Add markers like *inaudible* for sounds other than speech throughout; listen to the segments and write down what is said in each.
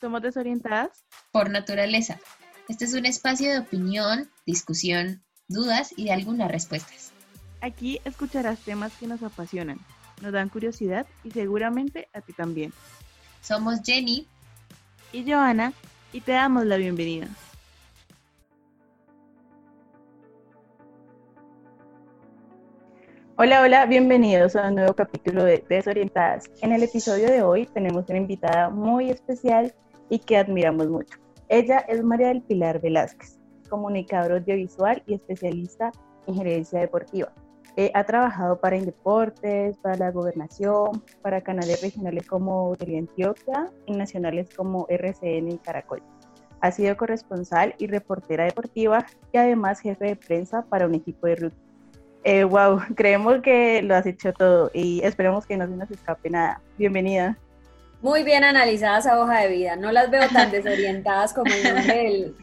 Somos desorientadas por naturaleza. Este es un espacio de opinión, discusión, dudas y de algunas respuestas. Aquí escucharás temas que nos apasionan, nos dan curiosidad y seguramente a ti también. Somos Jenny y Joana y te damos la bienvenida. Hola, hola, bienvenidos a un nuevo capítulo de Desorientadas. En el episodio de hoy tenemos una invitada muy especial y que admiramos mucho. Ella es María del Pilar Velázquez, comunicadora audiovisual y especialista en gerencia deportiva. Eh, ha trabajado para Indeportes, para la Gobernación, para canales regionales como Teleantioquia y nacionales como RCN y Caracol. Ha sido corresponsal y reportera deportiva y además jefe de prensa para un equipo de rugby eh, wow, *laughs* creemos que lo has hecho todo y esperemos que no se nos escape nada. Bienvenida. Muy bien analizada esa hoja de vida, no las veo tan *laughs* desorientadas como el nombre del,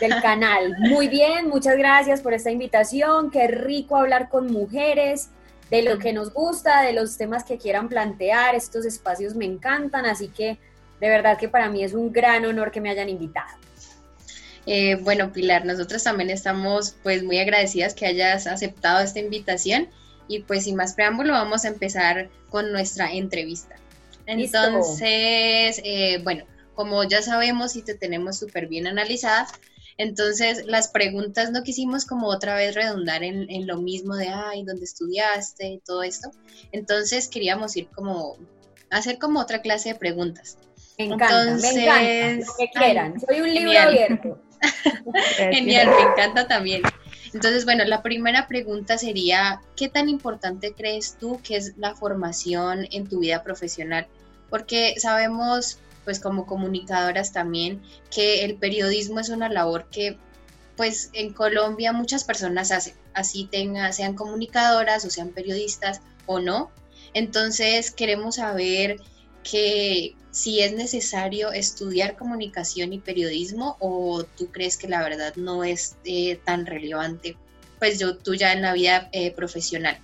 del canal. Muy bien, muchas gracias por esta invitación, qué rico hablar con mujeres, de lo que nos gusta, de los temas que quieran plantear, estos espacios me encantan, así que de verdad que para mí es un gran honor que me hayan invitado. Eh, bueno, Pilar, nosotros también estamos pues muy agradecidas que hayas aceptado esta invitación y pues sin más preámbulo vamos a empezar con nuestra entrevista. Entonces, eh, bueno, como ya sabemos y te tenemos súper bien analizada, entonces las preguntas no quisimos como otra vez redundar en, en, lo mismo de, ay, ¿dónde estudiaste? y todo esto. Entonces queríamos ir como, hacer como otra clase de preguntas. Me encanta, me encanta, lo que quieran. Soy un libro abierto. *laughs* Genial, me encanta también. Entonces, bueno, la primera pregunta sería, ¿qué tan importante crees tú que es la formación en tu vida profesional? Porque sabemos, pues como comunicadoras también, que el periodismo es una labor que, pues en Colombia muchas personas hacen, así tengan, sean comunicadoras o sean periodistas o no. Entonces, queremos saber que si es necesario estudiar comunicación y periodismo o tú crees que la verdad no es eh, tan relevante, pues yo tú ya en la vida eh, profesional.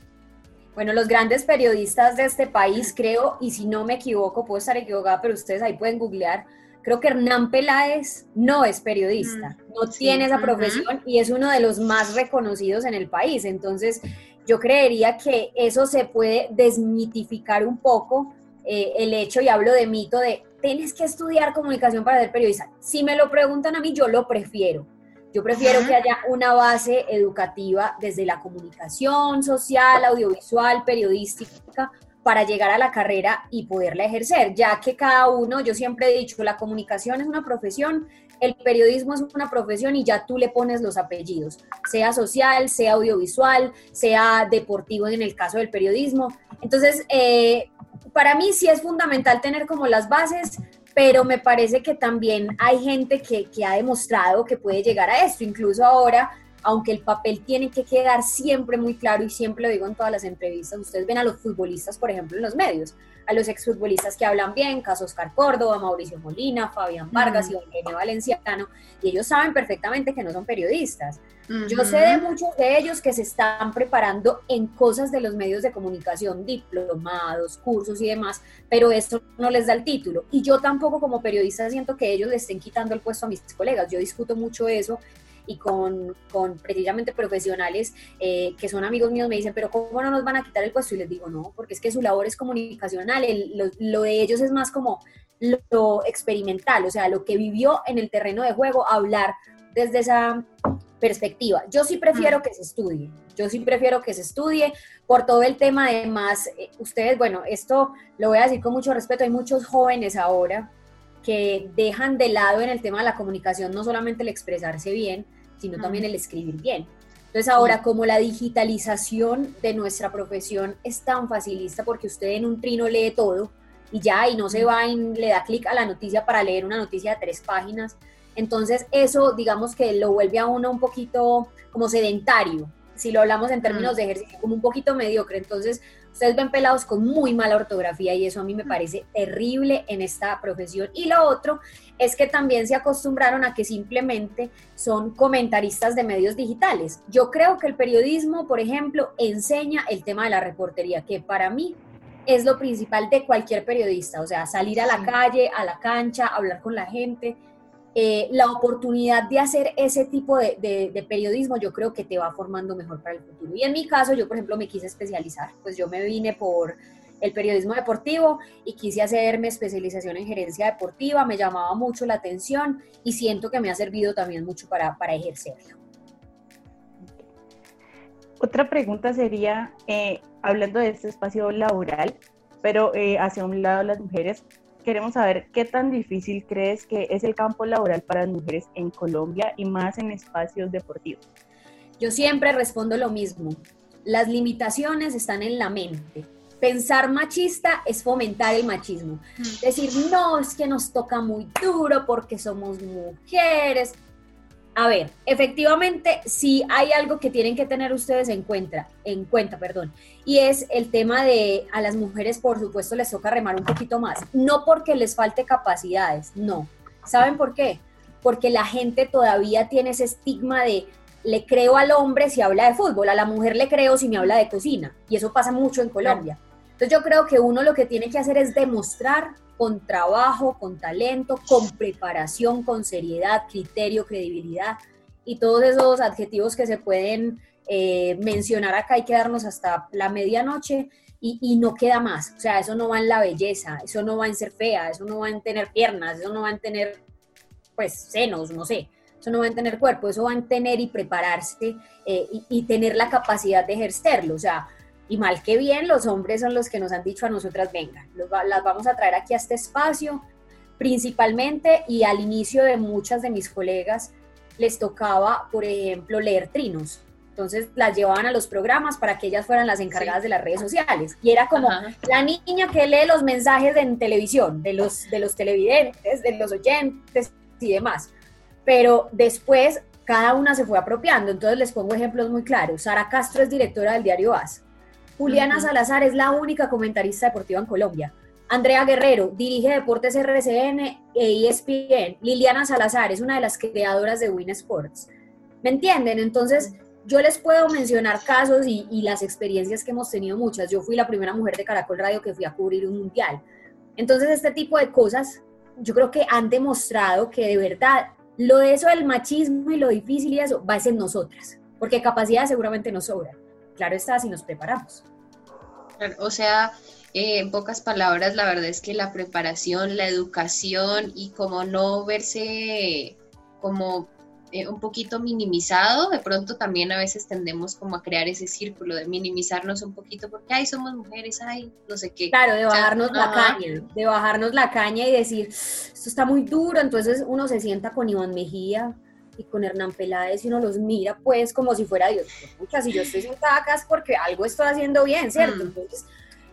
Bueno, los grandes periodistas de este país, creo, y si no me equivoco, puedo estar equivocada, pero ustedes ahí pueden googlear, creo que Hernán Peláez no es periodista, mm, no tiene esa profesión y es uno de los más reconocidos en el país. Entonces, yo creería que eso se puede desmitificar un poco eh, el hecho, y hablo de mito, de tienes que estudiar comunicación para ser periodista. Si me lo preguntan a mí, yo lo prefiero. Yo prefiero que haya una base educativa desde la comunicación social, audiovisual, periodística, para llegar a la carrera y poderla ejercer, ya que cada uno, yo siempre he dicho, la comunicación es una profesión, el periodismo es una profesión y ya tú le pones los apellidos, sea social, sea audiovisual, sea deportivo en el caso del periodismo. Entonces, eh, para mí sí es fundamental tener como las bases, pero me parece que también hay gente que, que ha demostrado que puede llegar a esto, incluso ahora aunque el papel tiene que quedar siempre muy claro y siempre lo digo en todas las entrevistas, ustedes ven a los futbolistas, por ejemplo, en los medios, a los exfutbolistas que hablan bien, caso Oscar Córdoba, Mauricio Molina, Fabián Vargas y Eugenio Valenciano, y ellos saben perfectamente que no son periodistas. Yo sé de muchos de ellos que se están preparando en cosas de los medios de comunicación, diplomados, cursos y demás, pero esto no les da el título. Y yo tampoco como periodista siento que ellos le estén quitando el puesto a mis colegas. Yo discuto mucho eso y con, con precisamente profesionales eh, que son amigos míos me dicen, pero ¿cómo no nos van a quitar el puesto? Y les digo, no, porque es que su labor es comunicacional, lo, de ellos es más como lo experimental, o sea, lo que vivió en el terreno de juego, hablar desde esa perspectiva. Yo sí prefiero que se estudie, yo sí prefiero que se estudie por todo el tema de más, eh, ustedes, bueno, esto lo voy a decir con mucho respeto, hay muchos jóvenes ahora que dejan de lado en el tema de la comunicación no solamente el expresarse bien, sino también el escribir bien. Entonces ahora como la digitalización de nuestra profesión es tan facilista porque usted en un trino lee todo y ya y no se va y le da clic a la noticia para leer una noticia de tres páginas, entonces eso digamos que lo vuelve a uno un poquito como sedentario, si lo hablamos en términos de ejercicio, como un poquito mediocre. Entonces ustedes ven pelados con muy mala ortografía y eso a mí me parece terrible en esta profesión. Y lo otro es que también se acostumbraron a que simplemente son comentaristas de medios digitales. Yo creo que el periodismo, por ejemplo, enseña el tema de la reportería, que para mí es lo principal de cualquier periodista, o sea, salir a la calle, a la cancha, hablar con la gente. Eh, la oportunidad de hacer ese tipo de, periodismo yo creo que te va formando mejor para el futuro. Y en mi caso, yo por ejemplo me quise especializar, pues yo me vine por el periodismo deportivo y quise hacerme especialización en gerencia deportiva, me llamaba mucho la atención y siento que me ha servido también mucho para, para ejercerlo. Otra pregunta sería, eh, hablando de este espacio laboral, pero eh, hacia un lado las mujeres, queremos saber qué tan difícil crees que es el campo laboral para las mujeres en Colombia y más en espacios deportivos. Yo siempre respondo lo mismo. Las limitaciones están en la mente. Pensar machista es fomentar el machismo. Mm. Decir, no, es que nos toca muy duro porque somos mujeres. A ver, efectivamente, sí hay algo que tienen que tener ustedes en cuenta, en cuenta, perdón, y es el tema de a las mujeres, por supuesto, les toca remar un poquito más, no porque les falte capacidades, no. ¿Saben por qué? Porque la gente todavía tiene ese estigma de le creo al hombre si habla de fútbol, a la mujer le creo si me habla de cocina, y eso pasa mucho en Colombia. Entonces yo creo que uno lo que tiene que hacer es demostrar con trabajo, con talento, con preparación, con seriedad, criterio, credibilidad y todos esos adjetivos que se pueden eh, mencionar acá hay que darnos hasta la medianoche y, no queda más. O sea, eso no va en la belleza, eso no va en ser fea, eso no va en tener piernas, eso no va en tener, pues, senos, no sé. Eso no va en tener cuerpo, eso va en tener y prepararse eh, y, y tener la capacidad de ejercerlo. O sea, y mal que bien, los hombres son los que nos han dicho a nosotras, venga, las vamos a traer aquí a este espacio, principalmente, y al inicio de muchas de mis colegas les tocaba, por ejemplo, leer trinos. Entonces las llevaban a los programas para que ellas fueran las encargadas de las redes sociales. Y era como la niña que lee los mensajes en televisión, de los, de los televidentes, de los oyentes y demás. Pero después cada una se fue apropiando. Entonces les pongo ejemplos muy claros. Sara Castro es directora del diario AS. Juliana Salazar es la única comentarista deportiva en Colombia. Andrea Guerrero dirige Deportes RCN e ESPN. Liliana Salazar es una de las creadoras de Win Sports. ¿Me entienden? Entonces, yo les puedo mencionar casos y, y, las experiencias que hemos tenido muchas. Yo fui la primera mujer de Caracol Radio que fui a cubrir un mundial. Entonces, este tipo de cosas, yo creo que han demostrado que de verdad lo de eso del machismo y lo difícil y eso va a ser nosotras, porque capacidad seguramente nos sobra claro está, si nos preparamos. O sea, eh, en pocas palabras, la verdad es que la preparación, la educación y como no verse como eh, un poquito minimizado, de pronto también a veces tendemos como a crear ese círculo de minimizarnos un poquito porque, ay, somos mujeres, ay, no sé qué. Claro, de bajarnos la caña, de bajarnos la caña y decir, esto está muy duro, entonces uno se sienta con Iván Mejía y con Hernán Peláez y uno los mira pues como si fuera Dios. Pucha, si yo estoy sentada acá es porque algo estoy haciendo bien, ¿cierto? Mm. Entonces,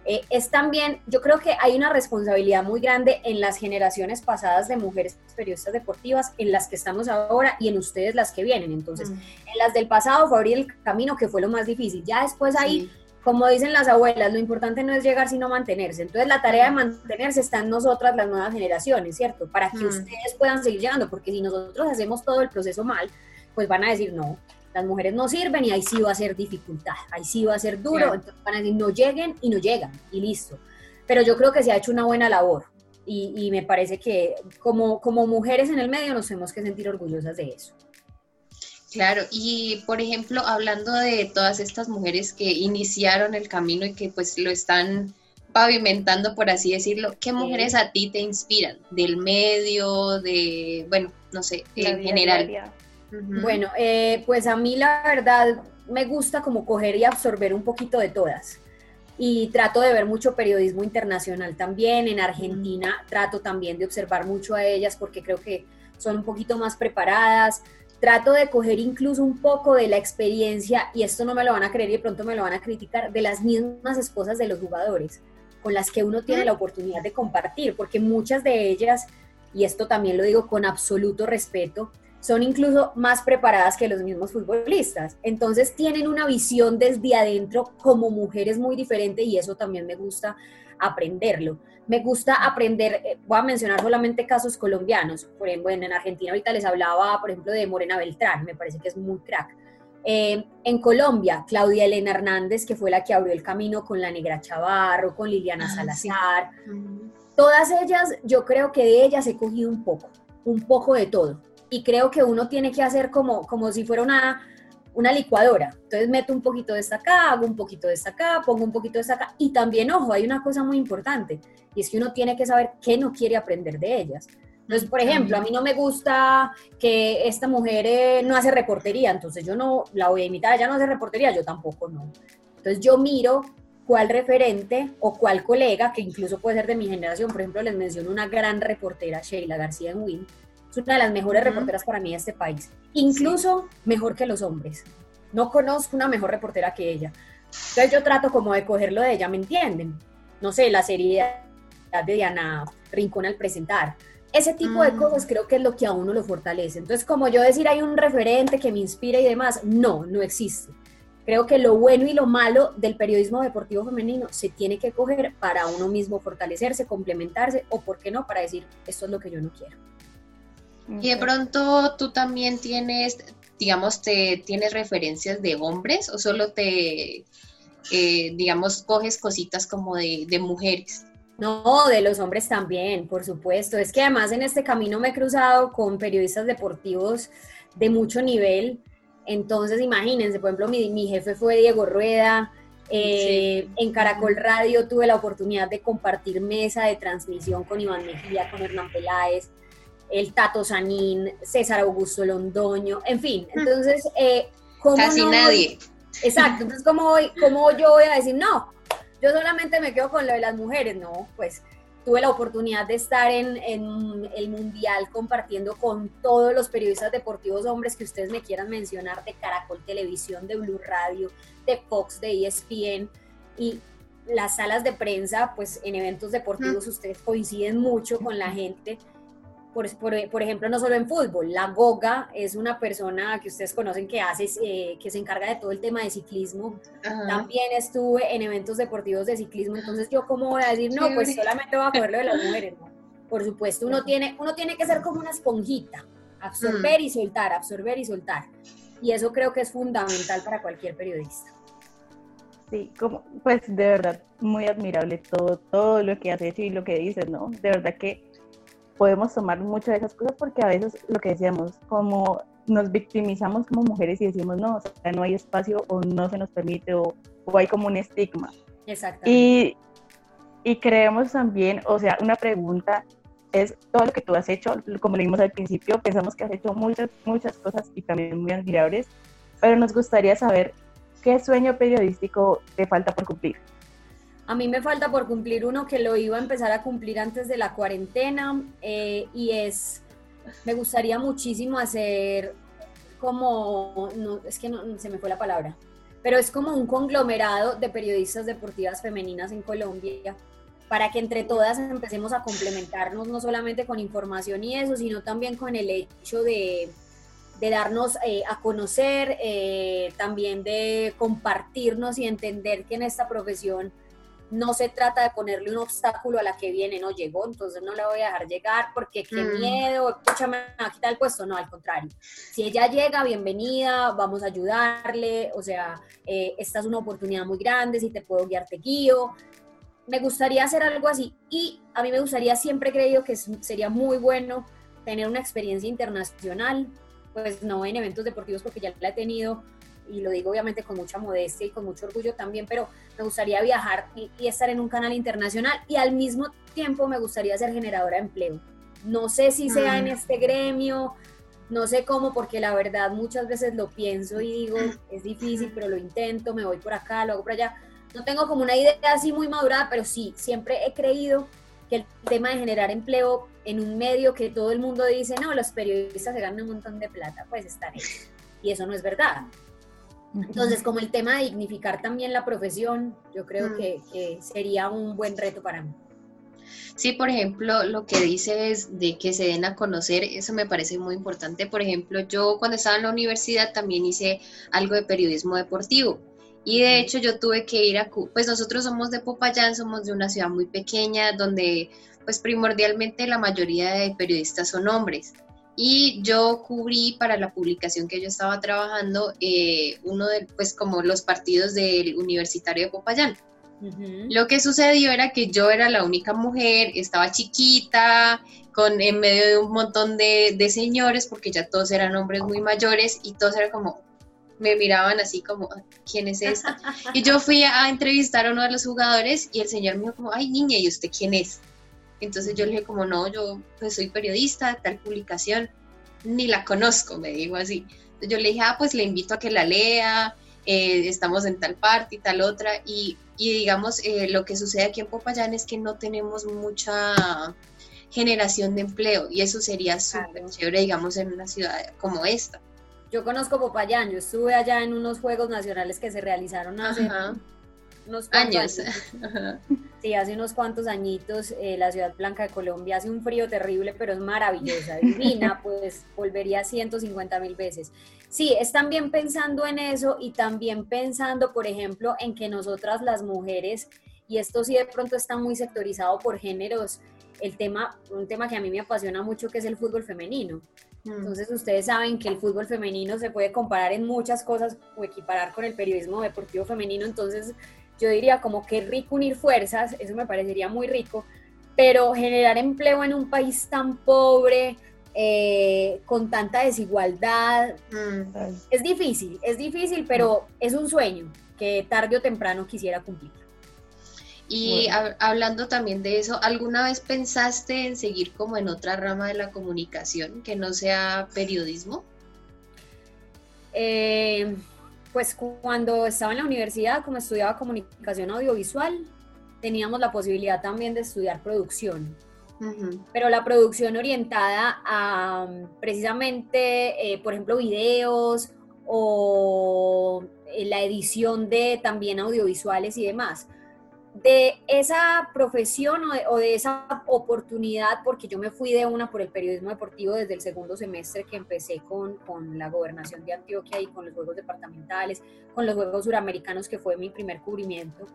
eh, es también, yo creo que hay una responsabilidad muy grande en las generaciones pasadas de mujeres periodistas deportivas, en las que estamos ahora y en ustedes las que vienen. Entonces, mm. en las del pasado fue abrir el camino que fue lo más difícil. Ya después ahí como dicen las abuelas, lo importante no es llegar sino mantenerse. Entonces la tarea de mantenerse está en nosotras, las nuevas generaciones, ¿cierto? Para que mm. ustedes puedan seguir llegando, porque si nosotros hacemos todo el proceso mal, pues van a decir, no, las mujeres no sirven y ahí sí va a ser dificultad, ahí sí va a ser duro, entonces van a decir, no lleguen y no llegan, y listo. Pero yo creo que se ha hecho una buena labor y, y me parece que como, como mujeres en el medio nos tenemos que sentir orgullosas de eso. Claro, y por ejemplo, hablando de todas estas mujeres que iniciaron el camino y que pues lo están pavimentando, por así decirlo, ¿qué mujeres a ti te inspiran? Del medio, de, bueno, no sé, en general. Bueno, eh, pues a mí la verdad me gusta como coger y absorber un poquito de todas. Y trato de ver mucho periodismo internacional también. En Argentina trato también de observar mucho a ellas porque creo que son un poquito más preparadas trato de coger incluso un poco de la experiencia, y esto no me lo van a creer y de pronto me lo van a criticar, de las mismas esposas de los jugadores, con las que uno tiene la oportunidad de compartir, porque muchas de ellas, y esto también lo digo con absoluto respeto, son incluso más preparadas que los mismos futbolistas. Entonces tienen una visión desde adentro como mujeres muy diferente y eso también me gusta aprenderlo. Me gusta aprender, eh, voy a mencionar solamente casos colombianos, por ejemplo, en Argentina ahorita les hablaba, por ejemplo, de Morena Beltrán, me parece que es muy crack, Eh, en Colombia, Claudia Elena Hernández, que fue la que abrió el camino con la Negra Chavarro, con Liliana ah, Salazar. Todas ellas, yo creo que de ellas he cogido un poco, un poco de todo. Y creo que uno tiene que hacer como, como si fuera una, una licuadora. Entonces meto un poquito de esta acá, hago un poquito de esta acá, pongo un poquito de esta acá. Y también, ojo, hay una cosa muy importante, y es que uno tiene que saber qué no quiere aprender de ellas. Entonces, por ejemplo, a mí no me gusta que esta mujer eh, no hace reportería, entonces yo no la voy a imitar, ella no hace reportería, yo tampoco no. Entonces yo miro cuál referente o cuál colega, que incluso puede ser de mi generación, por ejemplo, les menciono una gran reportera, Sheila García en Win, es una de las mejores reporteras para mí de este país, incluso mejor que los hombres. No conozco una mejor reportera que ella. Entonces yo trato como de cogerlo de ella, ¿me entienden? No sé, la seriedad de Diana Rincón al presentar. Ese tipo de mm. cosas creo que es lo que a uno lo fortalece. Entonces, como yo decir hay un referente que me inspira y demás, no, no existe. Creo que lo bueno y lo malo del periodismo deportivo femenino se tiene que coger para uno mismo fortalecerse, complementarse o, ¿por qué no?, para decir, esto es lo que yo no quiero. Y de pronto tú también tienes, digamos, te tienes referencias de hombres o solo te, eh, digamos, coges cositas como de, de mujeres. No, de los hombres también, por supuesto. Es que además en este camino me he cruzado con periodistas deportivos de mucho nivel. Entonces, imagínense, por ejemplo, mi, jefe fue Diego Rueda. Eh, en Caracol Radio tuve la oportunidad de compartir mesa de transmisión con Iván Mejía, con Hernán Peláez el Tato Sanín, César Augusto Londoño, en fin. Mm. Entonces, eh, Casi nadie. Exacto, *laughs* entonces, ¿cómo, ¿cómo yo voy a decir, no, yo solamente me quedo con lo de las mujeres? No, pues tuve la oportunidad de estar en, en, el Mundial compartiendo con todos los periodistas deportivos hombres que ustedes me quieran mencionar, de Caracol Televisión, de Blue Radio, de Fox, de ESPN, y las salas de prensa, pues en eventos deportivos mm. ustedes coinciden mucho con la gente por, por, ejemplo, no solo en fútbol, la Goga es una persona que ustedes conocen que hace, eh, que se encarga de todo el tema de ciclismo. También estuve en eventos deportivos de ciclismo, entonces yo cómo voy a decir, no, pues solamente voy a cogerlo de las *laughs* mujeres. Por supuesto, uno tiene, uno tiene que ser como una esponjita, absorber mm. y soltar, absorber y soltar. Y eso creo que es fundamental para cualquier periodista. Sí, como, pues de verdad, muy admirable todo, todo lo que has hecho y lo que dices, ¿no? De verdad que podemos tomar muchas de esas cosas porque a veces lo que decíamos, como nos victimizamos como mujeres y decimos, no, o sea, no hay espacio o no se nos permite o, hay como un estigma. Exactamente. Y, y creemos también, o sea, una pregunta es todo lo que tú has hecho, como le dimos al principio, pensamos que has hecho muchas, muchas cosas y también muy admirables, pero nos gustaría saber qué sueño periodístico te falta por cumplir. A mí me falta por cumplir uno que lo iba a empezar a cumplir antes de la cuarentena eh, y es, me gustaría muchísimo hacer como, no, es que no, se me fue la palabra, pero es como un conglomerado de periodistas deportivas femeninas en Colombia para que entre todas empecemos a complementarnos no solamente con información y eso, sino también con el hecho de, de darnos eh, a conocer, eh, también de compartirnos y entender que en esta profesión no se trata de ponerle un obstáculo a la que viene, no llegó, entonces no la voy a dejar llegar porque qué mm. miedo, escúchame, me va a quitar el puesto, no, al contrario. Si ella llega, bienvenida, vamos a ayudarle, o sea, eh, esta es una oportunidad muy grande, si te puedo guiar, te guío. Me gustaría hacer algo así y a mí me gustaría, siempre he creído que sería muy bueno tener una experiencia internacional, pues no en eventos deportivos porque ya la he tenido, y lo digo obviamente con mucha modestia y con mucho orgullo también, pero me gustaría viajar y, estar en un canal internacional y al mismo tiempo me gustaría ser generadora de empleo. No sé si sea en mm. este gremio, no sé cómo, porque la verdad muchas veces lo pienso y digo, es difícil, pero lo intento, me voy por acá, lo hago por allá. No tengo como una idea así muy madurada, pero sí, siempre he creído que el tema de generar empleo en un medio que todo el mundo dice, no, los periodistas se ganan un montón de plata, pues ahí. Y eso no es verdad. Entonces, como el tema de dignificar también la profesión, yo creo mm. que, sería un buen reto para mí. Sí, por ejemplo, lo que dices de que se den a conocer, eso me parece muy importante. Por ejemplo, yo cuando estaba en la universidad también hice algo de periodismo deportivo. Y de hecho yo tuve que ir a, pues nosotros somos de Popayán, somos de una ciudad muy pequeña donde pues primordialmente la mayoría de periodistas son hombres. y yo cubrí para la publicación que yo estaba trabajando eh, uno de, pues como los partidos del Universitario de Popayán. Lo que sucedió era que yo era la única mujer, estaba chiquita, con en medio de un montón de, de señores, porque ya todos eran hombres muy mayores y todos eran como, me miraban así como, ¿quién es esta? *laughs* Y yo fui a entrevistar a uno de los jugadores y el señor me dijo como, ay niña, ¿y usted quién es? Entonces yo le dije como, no, yo pues soy periodista, tal publicación, ni la conozco, me dijo así. Entonces yo le dije, ah, pues le invito a que la lea, eh, estamos en tal parte y tal otra, y, y digamos, eh, lo que sucede aquí en Popayán es que no tenemos mucha generación de empleo, y eso sería súper chévere, digamos, en una ciudad como esta. Yo conozco Popayán, yo estuve allá en unos Juegos Nacionales que se realizaron hace unos años. *laughs* Sí, hace unos cuantos añitos, eh, la Ciudad Blanca de Colombia hace un frío terrible, pero es maravillosa, *laughs* divina, pues volvería 150 mil veces. Sí, es también pensando en eso y también pensando, por ejemplo, en que nosotras las mujeres, y esto sí de pronto está muy sectorizado por géneros, el tema, un tema que a mí me apasiona mucho, que es el fútbol femenino. Mm. Entonces ustedes saben que el fútbol femenino se puede comparar en muchas cosas o equiparar con el periodismo deportivo femenino, entonces yo diría como que rico unir fuerzas, eso me parecería muy rico, pero generar empleo en un país tan pobre, eh, con tanta desigualdad, mm. es difícil, es difícil, pero es un sueño que tarde o temprano quisiera cumplir. Y hablando también de eso, ¿alguna vez pensaste en seguir como en otra rama de la comunicación que no sea periodismo? Eh, pues cuando estaba en la universidad, como estudiaba comunicación audiovisual, teníamos la posibilidad también de estudiar producción. Pero la producción orientada a precisamente, eh, por ejemplo, videos o eh, la edición de también audiovisuales y demás de esa profesión o de, esa oportunidad, porque yo me fui de una por el periodismo deportivo desde el segundo semestre que empecé con, con, la gobernación de Antioquia y con los Juegos Departamentales, con los Juegos Suramericanos, que fue mi primer cubrimiento.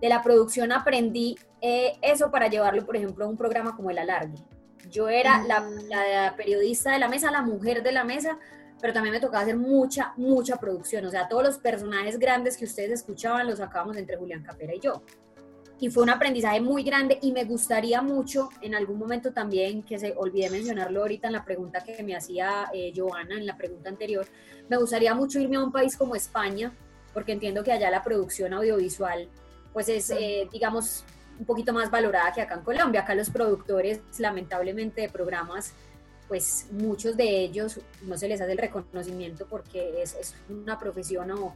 De la producción aprendí eh, eso para llevarlo, por ejemplo, a un programa como El Alargue. Yo era la, la periodista de la mesa, la mujer de la mesa, pero también me tocaba hacer mucha, mucha producción. O sea, todos los personajes grandes que ustedes escuchaban los sacábamos entre Julián Capera y yo y fue un aprendizaje muy grande y me gustaría mucho en algún momento también, que se olvidé mencionarlo ahorita en la pregunta que me hacía eh, Joana en la pregunta anterior, me gustaría mucho irme a un país como España, porque entiendo que allá la producción audiovisual pues es, eh, digamos, un poquito más valorada que acá en Colombia. Acá los productores, lamentablemente, de programas, pues muchos de ellos no se les hace el reconocimiento porque es, es una profesión o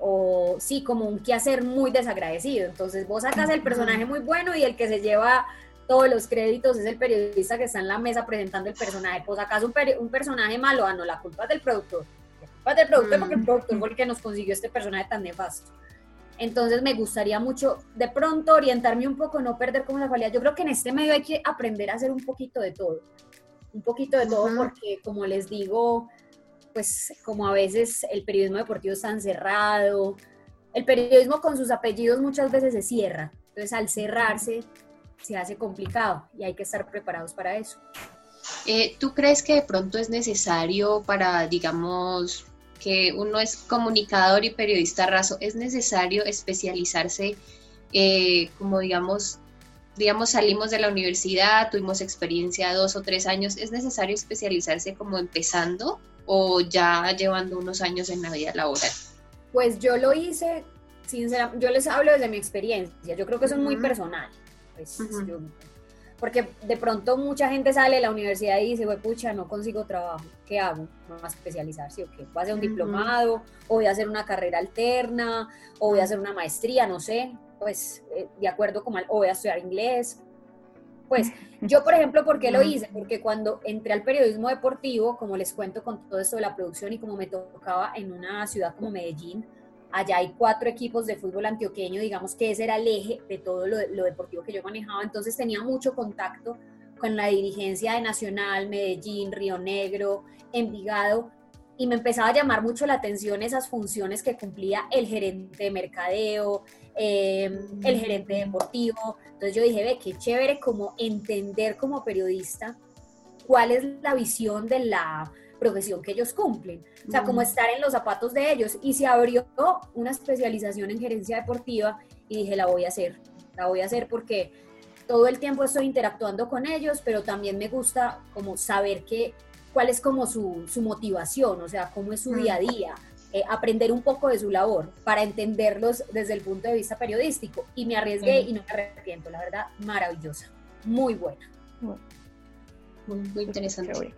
o sí, como un quehacer muy desagradecido. Entonces vos sacas el personaje muy bueno y el que se lleva todos los créditos es el periodista que está en la mesa presentando el personaje. Pues sacas un, un personaje malo, ah, no, la culpa es del productor. La culpa es del productor porque el productor fue el que nos consiguió este personaje tan nefasto. Entonces me gustaría mucho de pronto orientarme un poco, no perder como la cualidad. Yo creo que en este medio hay que aprender a hacer un poquito de todo. Un poquito de todo porque, como les digo, pues como a veces el periodismo deportivo es tan cerrado, el periodismo con sus apellidos muchas veces se cierra, entonces al cerrarse se hace complicado y hay que estar preparados para eso. Eh, ¿Tú crees que de pronto es necesario para, digamos, que uno es comunicador y periodista raso, es necesario especializarse eh, como, digamos, digamos, salimos de la universidad, tuvimos experiencia dos o tres años, ¿es necesario especializarse como empezando o ya llevando unos años en la vida laboral? Pues yo lo hice, sinceramente, yo les hablo desde mi experiencia, yo creo que eso es muy personal. Pues, porque de pronto mucha gente sale de la universidad y dice, pucha, no consigo trabajo, ¿qué hago? ¿No a especializarse o qué? ¿Voy a hacer un diplomado? ¿O voy a hacer una carrera alterna? ¿O voy a hacer una maestría? No sé, pues eh, de acuerdo con, o voy a estudiar inglés, pues yo, por ejemplo, ¿por qué lo hice? Porque cuando entré al periodismo deportivo, como les cuento con todo esto de la producción y como me tocaba en una ciudad como Medellín, allá hay cuatro equipos de fútbol antioqueño, digamos que ese era el eje de todo lo, lo deportivo que yo manejaba, entonces tenía mucho contacto con la dirigencia de Nacional, Medellín, Río Negro, Envigado, y me empezaba a llamar mucho la atención esas funciones que cumplía el gerente de mercadeo, em, el gerente deportivo. Entonces yo dije, ve, qué chévere como entender como periodista cuál es la visión de la profesión que ellos cumplen. O sea, como estar en los zapatos de ellos. Y se abrió una especialización en gerencia deportiva y dije, la voy a hacer. La voy a hacer porque todo el tiempo estoy interactuando con ellos, pero también me gusta como saber que, cuál es como su, su motivación, o sea, cómo es su día a día. Eh, aprender un poco de su labor para entenderlos desde el punto de vista periodístico. Y me arriesgué y no me arrepiento, la verdad, maravillosa, muy buena. Muy, interesante.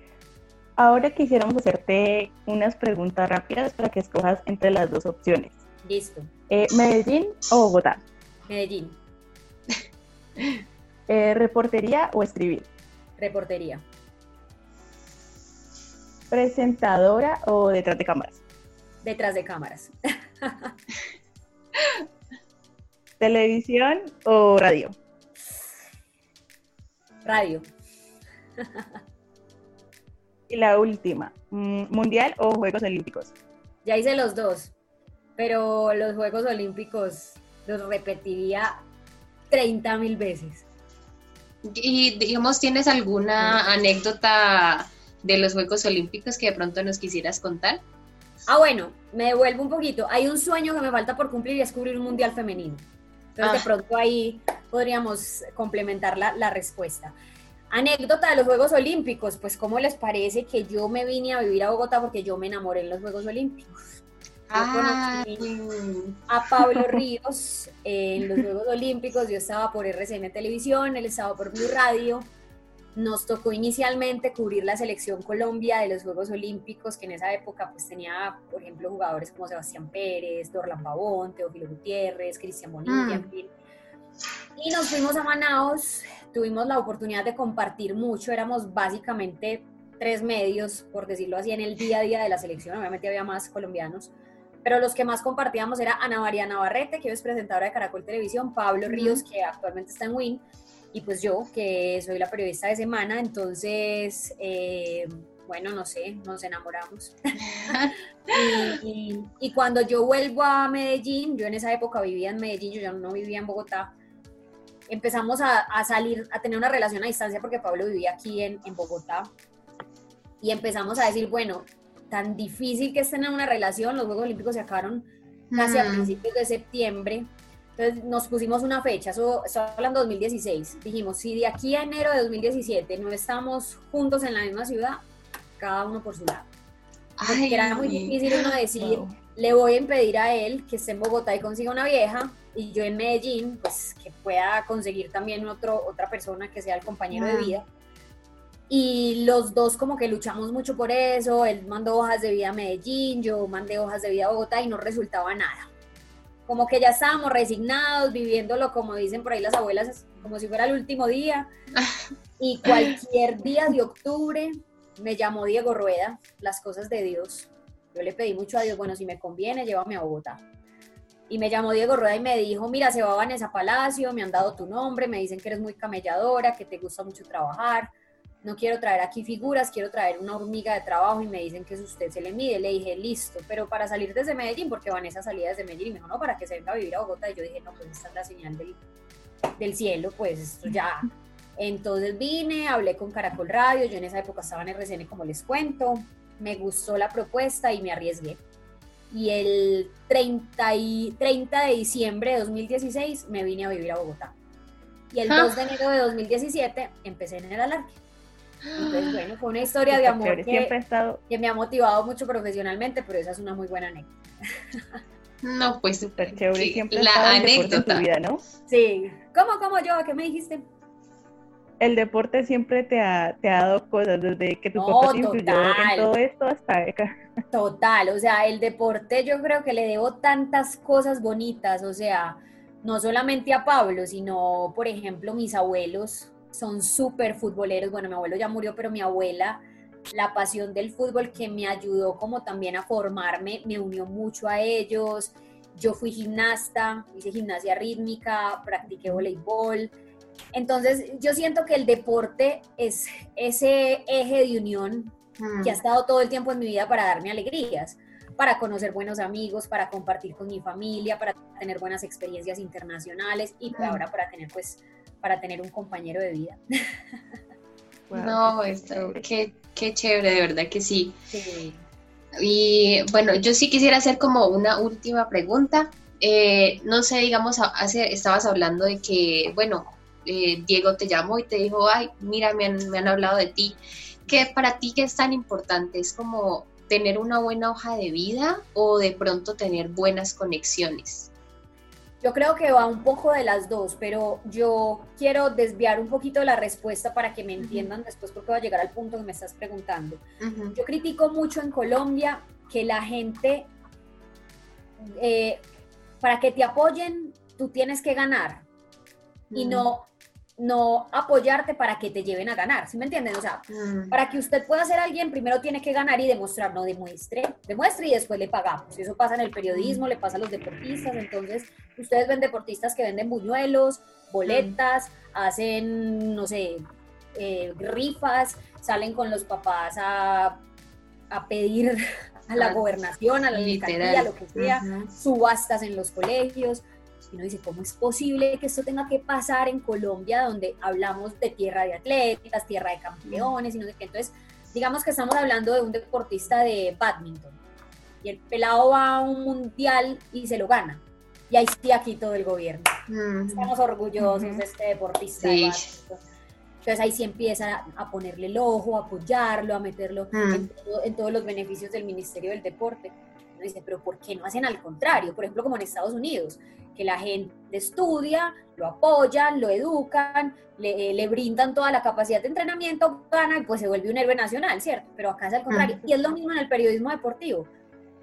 Ahora quisiéramos hacerte unas preguntas rápidas para que escojas entre las dos opciones. Listo. Eh, ¿Medellín o Bogotá? Medellín. *laughs* Eh, ¿Reportería o escribir? Reportería. ¿Presentadora o detrás de cámaras? Detrás de cámaras. *laughs* ¿Televisión o radio? Radio. *laughs* y la última, mm, ¿mundial o Juegos Olímpicos? Ya hice los dos, pero los Juegos Olímpicos los repetiría 30 mil veces. Y digamos, ¿tienes alguna anécdota de los Juegos Olímpicos que de pronto nos quisieras contar? Ah, bueno, me devuelvo un poquito. Hay un sueño que me falta por cumplir y es cubrir un mundial femenino. Entonces, de ah. pronto ahí podríamos complementar la, la, respuesta. Anécdota de los Juegos Olímpicos, pues, ¿cómo les parece que yo me vine a vivir a Bogotá porque yo me enamoré en los Juegos Olímpicos? Ah, a Pablo Ríos en los Juegos Olímpicos, yo estaba por RCN Televisión, él estaba por Blue Radio. Nos tocó inicialmente cubrir la selección Colombia de los Juegos Olímpicos, que en esa época pues tenía, por ejemplo, jugadores como Sebastián Pérez, Dorlan Pavón, Teófilo Gutiérrez, Cristian Bonilla, en mm. fin. Y nos fuimos a Manaus, tuvimos la oportunidad de compartir mucho, éramos básicamente tres medios, por decirlo así, en el día a día de la selección, obviamente había más colombianos, pero los que más compartíamos era Ana María Navarrete, que es presentadora de Caracol Televisión, Pablo Ríos, que actualmente está en WIN, y pues yo, que soy la periodista de semana, entonces, eh, bueno, no sé, nos enamoramos. *laughs* y, cuando yo vuelvo a Medellín, yo en esa época vivía en Medellín, yo ya no vivía en Bogotá, empezamos a, salir, a tener una relación a distancia porque Pablo vivía aquí en, en Bogotá, y empezamos a decir, bueno, tan difícil que es tener una relación, los Juegos Olímpicos se acabaron casi a mm. principios de septiembre, entonces nos pusimos una fecha, eso estoy hablando de 2016, dijimos, si de aquí a enero de 2017 no estamos juntos en la misma ciudad, cada uno por su lado. Porque era muy difícil uno decir, le voy a impedir a él que esté en Bogotá y consiga una vieja, y yo en Medellín, pues que pueda conseguir también otro, otra persona que sea el compañero de vida. Y los dos como que luchamos mucho por eso, él mandó hojas de vida a Medellín, yo mandé hojas de vida a Bogotá y no resultaba nada. Como que ya estábamos resignados, viviéndolo como dicen por ahí las abuelas, como si fuera el último día. *laughs* Y cualquier día de octubre me llamó Diego Rueda, las cosas de Dios. Yo le pedí mucho a Dios, bueno, si me conviene, llévame a Bogotá. Y me llamó Diego Rueda y me dijo, mira, se va a Vanessa Palacio, me han dado tu nombre, me dicen que eres muy camelladora, que te gusta mucho trabajar no quiero traer aquí figuras, quiero traer una hormiga de trabajo y me dicen que usted se le mide. Le dije, listo, pero para salir desde Medellín, porque Vanessa salía desde Medellín y me dijo, no, para que se venga a vivir a Bogotá. Y yo dije, no, pues esta es la señal del, del cielo, pues esto ya. *laughs* Entonces vine, hablé con Caracol Radio, yo en esa época estaba en RCN como les cuento, me gustó la propuesta y me arriesgué. Y el 30, y, 30 de diciembre de 2016 me vine a vivir a Bogotá. Y el 2 ah. de enero de 2017 empecé en el alarque. Entonces, *gasps* bueno, fue una historia de amor que, me ha motivado mucho profesionalmente, pero esa es una muy buena anécdota. No, pues súper chévere. Siempre la anécdota. En tu vida, ¿no? Sí. ¿Cómo, cómo yo? ¿Qué me dijiste? El deporte siempre te ha, te ha dado cosas, desde que tu papá te influyó en todo esto hasta acá. Total, o sea, el deporte yo creo que le debo tantas cosas bonitas, o sea, no solamente a Pablo, sino, por ejemplo, mis abuelos, son súper futboleros. Bueno, mi abuelo ya murió, pero mi abuela, la pasión del fútbol que me ayudó como también a formarme, me unió mucho a ellos. Yo fui gimnasta, hice gimnasia rítmica, practiqué voleibol. Entonces, yo siento que el deporte es ese eje de unión que ha mm. estado todo el tiempo en mi vida para darme alegrías, para conocer buenos amigos, para compartir con mi familia, para tener buenas experiencias internacionales y mm. ahora para tener pues para tener un compañero de vida. *laughs* no, esto, qué, qué chévere, de verdad que sí. Y bueno, yo sí quisiera hacer como una última pregunta. Eh, no sé, digamos, hace, estabas hablando de que, bueno, eh, Diego te llamó y te dijo, ay, mira, me han, me han hablado de ti. ¿Qué para ti qué es tan importante? ¿Es como tener una buena hoja de vida o de pronto tener buenas conexiones? Yo creo que va un poco de las dos, pero yo quiero desviar un poquito la respuesta para que me entiendan después porque va a llegar al punto que me estás preguntando. Yo critico mucho en Colombia que la gente, eh, para que te apoyen, tú tienes que ganar y no no apoyarte para que te lleven a ganar, ¿sí me entienden? O sea, mm. para que usted pueda ser alguien, primero tiene que ganar y demostrar, no demuestre, demuestre y después le pagamos. Eso pasa en el periodismo, le pasa a los deportistas, entonces ustedes ven deportistas que venden buñuelos, boletas, hacen, no sé, eh, rifas, salen con los papás a, pedir *laughs* a la ah, gobernación, a la alcaldía, lo que sea, subastas en los colegios y uno dice, ¿cómo es posible que esto tenga que pasar en Colombia, donde hablamos de tierra de atletas, tierra de campeones y no sé qué? Entonces, digamos que estamos hablando de un deportista de badminton y el pelado va a un mundial y se lo gana. Y ahí sí aquí todo el gobierno. Estamos orgullosos de este deportista. De Entonces ahí sí empieza a ponerle el ojo, a apoyarlo, a meterlo en, en, todos los beneficios del Ministerio del Deporte. Uno dice, pero ¿por qué no hacen al contrario? Por ejemplo, como en Estados Unidos, que la gente estudia, lo apoyan, lo educan, le, le, brindan toda la capacidad de entrenamiento, gana y pues se vuelve un héroe nacional, ¿cierto? Pero acá es al contrario. Y es lo mismo en el periodismo deportivo.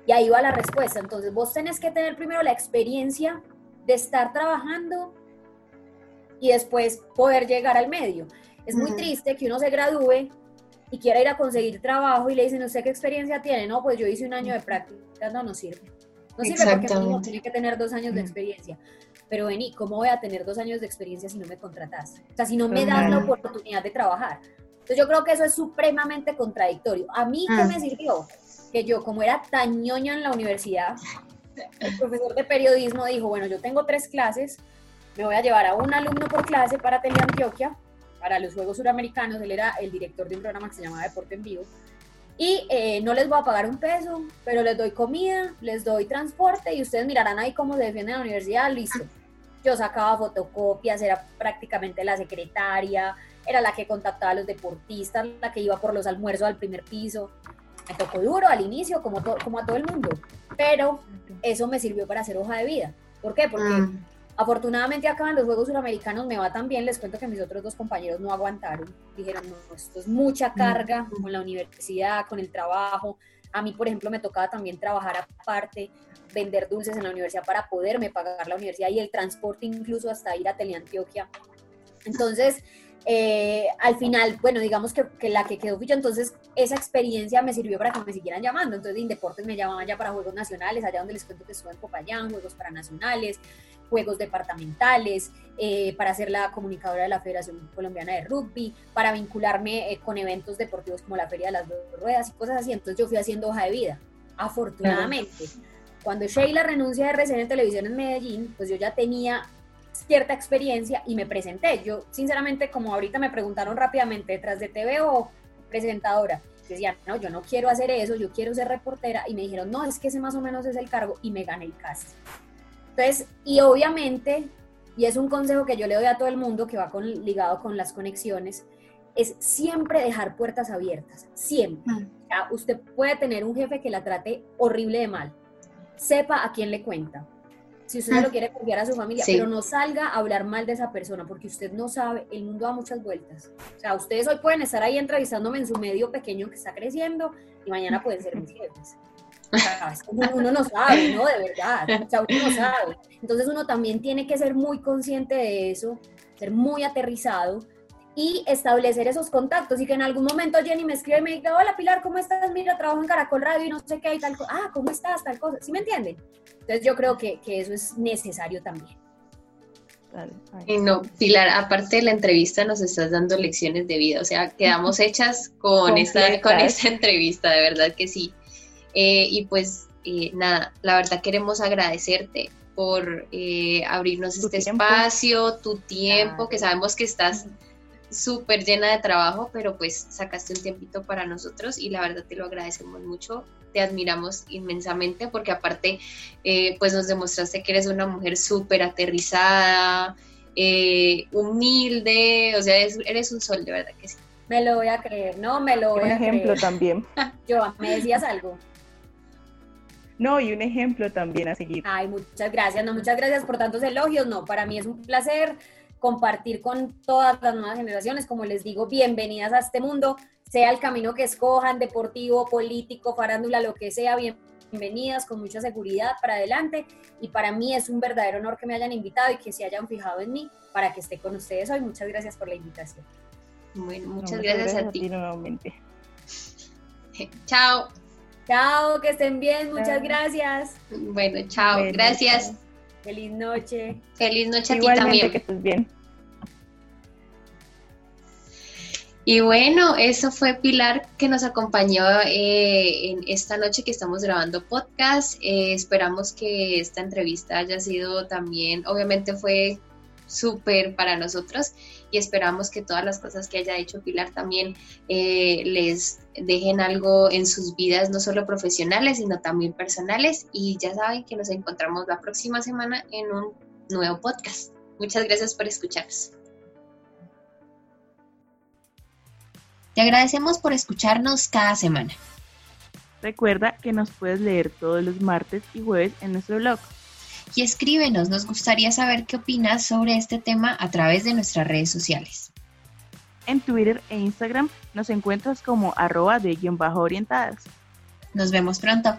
Y ahí va la respuesta. Entonces vos tenés que tener primero la experiencia de estar trabajando y después poder llegar al medio. Es muy triste que uno se gradúe y quiera ir a conseguir trabajo y le dicen, ¿usted qué experiencia tiene? No, pues yo hice un año de práctica, no, no sirve. No sirve porque uno tiene que tener dos años de mm. experiencia. Pero vení, ¿cómo voy a tener dos años de experiencia si no me contratas? O sea, si no me das la oportunidad de trabajar. Entonces yo creo que eso es supremamente contradictorio. A mí, ¿qué me mm. sirvió? Que yo, como era tan ñoña en la universidad, el profesor de periodismo dijo, bueno, yo tengo tres clases, me voy a llevar a un alumno por clase para Teleantioquia, para los Juegos Suramericanos, él era el director de un programa que se llamaba Deporte en Vivo, y eh, no les voy a pagar un peso, pero les doy comida, les doy transporte y ustedes mirarán ahí cómo se defienden la universidad, listo. Yo sacaba fotocopias, era prácticamente la secretaria, era la que contactaba a los deportistas, la que iba por los almuerzos al primer piso. Me tocó duro al inicio, como, como a todo el mundo, pero eso me sirvió para hacer hoja de vida. ¿Por qué? Porque ah. Afortunadamente acá en los Juegos Suramericanos me va tan bien, les cuento que mis otros dos compañeros no aguantaron, dijeron, no, esto es mucha carga con la universidad, con el trabajo. A mí, por ejemplo, me tocaba también trabajar aparte, vender dulces en la universidad para poderme pagar la universidad y el transporte incluso hasta ir a Teleantioquia. Entonces, eh, al final, bueno, digamos que, que, la que quedó fui yo, entonces esa experiencia me sirvió para que me siguieran llamando. Entonces, de Indeportes me llamaban ya para Juegos Nacionales, allá donde les cuento que estuve en Popayán, Juegos para Nacionales, juegos departamentales, eh, para ser la comunicadora de la Federación Colombiana de Rugby, para vincularme eh, con eventos deportivos como la Feria de las Dos Ruedas y cosas así. Entonces yo fui haciendo hoja de vida, afortunadamente. Cuando Sheila renuncia de RCN Televisión en Medellín, pues yo ya tenía cierta experiencia y me presenté. Yo, sinceramente, como ahorita me preguntaron rápidamente, detrás de TV o presentadora, decía, no, yo no quiero hacer eso, yo quiero ser reportera, y me dijeron, no, es que ese más o menos es el cargo, y me gané el casting. Entonces, y obviamente, y es un consejo que yo le doy a todo el mundo que va con, ligado con las conexiones, es siempre dejar puertas abiertas, siempre. Mm. usted puede tener un jefe que la trate horrible de mal, sepa a quién le cuenta. Si usted mm. lo quiere confiar a su familia, pero no salga a hablar mal de esa persona, porque usted no sabe, el mundo da muchas vueltas. O sea, ustedes hoy pueden estar ahí entrevistándome en su medio pequeño que está creciendo y mañana pueden ser mis jefes *laughs* uno no sabe, ¿no? De verdad. O sea, uno no sabe. Entonces uno también tiene que ser muy consciente de eso, ser muy aterrizado y establecer esos contactos y que en algún momento Jenny me escribe y me diga, hola Pilar, ¿cómo estás? Mira, trabajo en Caracol Radio y no sé qué y tal cosa. Ah, ¿cómo estás? Tal cosa. ¿Sí me entienden? Entonces yo creo que, que eso es necesario también. Y no, Pilar, aparte de la entrevista nos estás dando lecciones de vida, o sea, quedamos hechas con, esta, con esta entrevista, de verdad que sí. Eh, y pues eh, nada, la verdad queremos agradecerte por eh, abrirnos este espacio, tu tiempo, que sabemos que estás súper llena de trabajo, pero pues sacaste un tiempito para nosotros y la verdad te lo agradecemos mucho, te admiramos inmensamente porque aparte eh, pues nos demostraste que eres una mujer súper aterrizada, eh, humilde, o sea, eres, un sol, de verdad que sí. Me lo voy a creer, no, me lo voy un a ejemplo también. *laughs* Yo, ¿me decías algo? No, y un ejemplo también a seguir. Ay, muchas gracias, no, muchas gracias por tantos elogios, no, para mí es un placer compartir con todas las nuevas generaciones. Como les digo, bienvenidas a este mundo, sea el camino que escojan, deportivo, político, farándula, lo que sea, bienvenidas, con mucha seguridad para adelante. Y para mí es un verdadero honor que me hayan invitado y que se hayan fijado en mí para que esté con ustedes hoy. Muchas gracias por la invitación. Bueno, muchas, gracias, a ti. nuevamente. *laughs* Chao. Chao, que estén bien, muchas gracias. Bueno, chao, gracias. Feliz noche. Feliz noche a ti también. que estés bien. Y bueno, eso fue Pilar que nos acompañó eh, en esta noche que estamos grabando podcast. Eh, esperamos que esta entrevista haya sido también, obviamente fue súper para nosotros y esperamos que todas las cosas que haya hecho Pilar también eh, les dejen algo en sus vidas, no solo profesionales, sino también personales. Y ya saben que nos encontramos la próxima semana en un nuevo podcast. Muchas gracias por escucharnos. Te agradecemos por escucharnos cada semana. Recuerda que nos puedes leer todos los martes y jueves en nuestro blog y escríbenos, nos gustaría saber qué opinas sobre este tema a través de nuestras redes sociales. En Twitter e Instagram nos encuentras como arroba de guion bajo orientadas. Nos vemos pronto.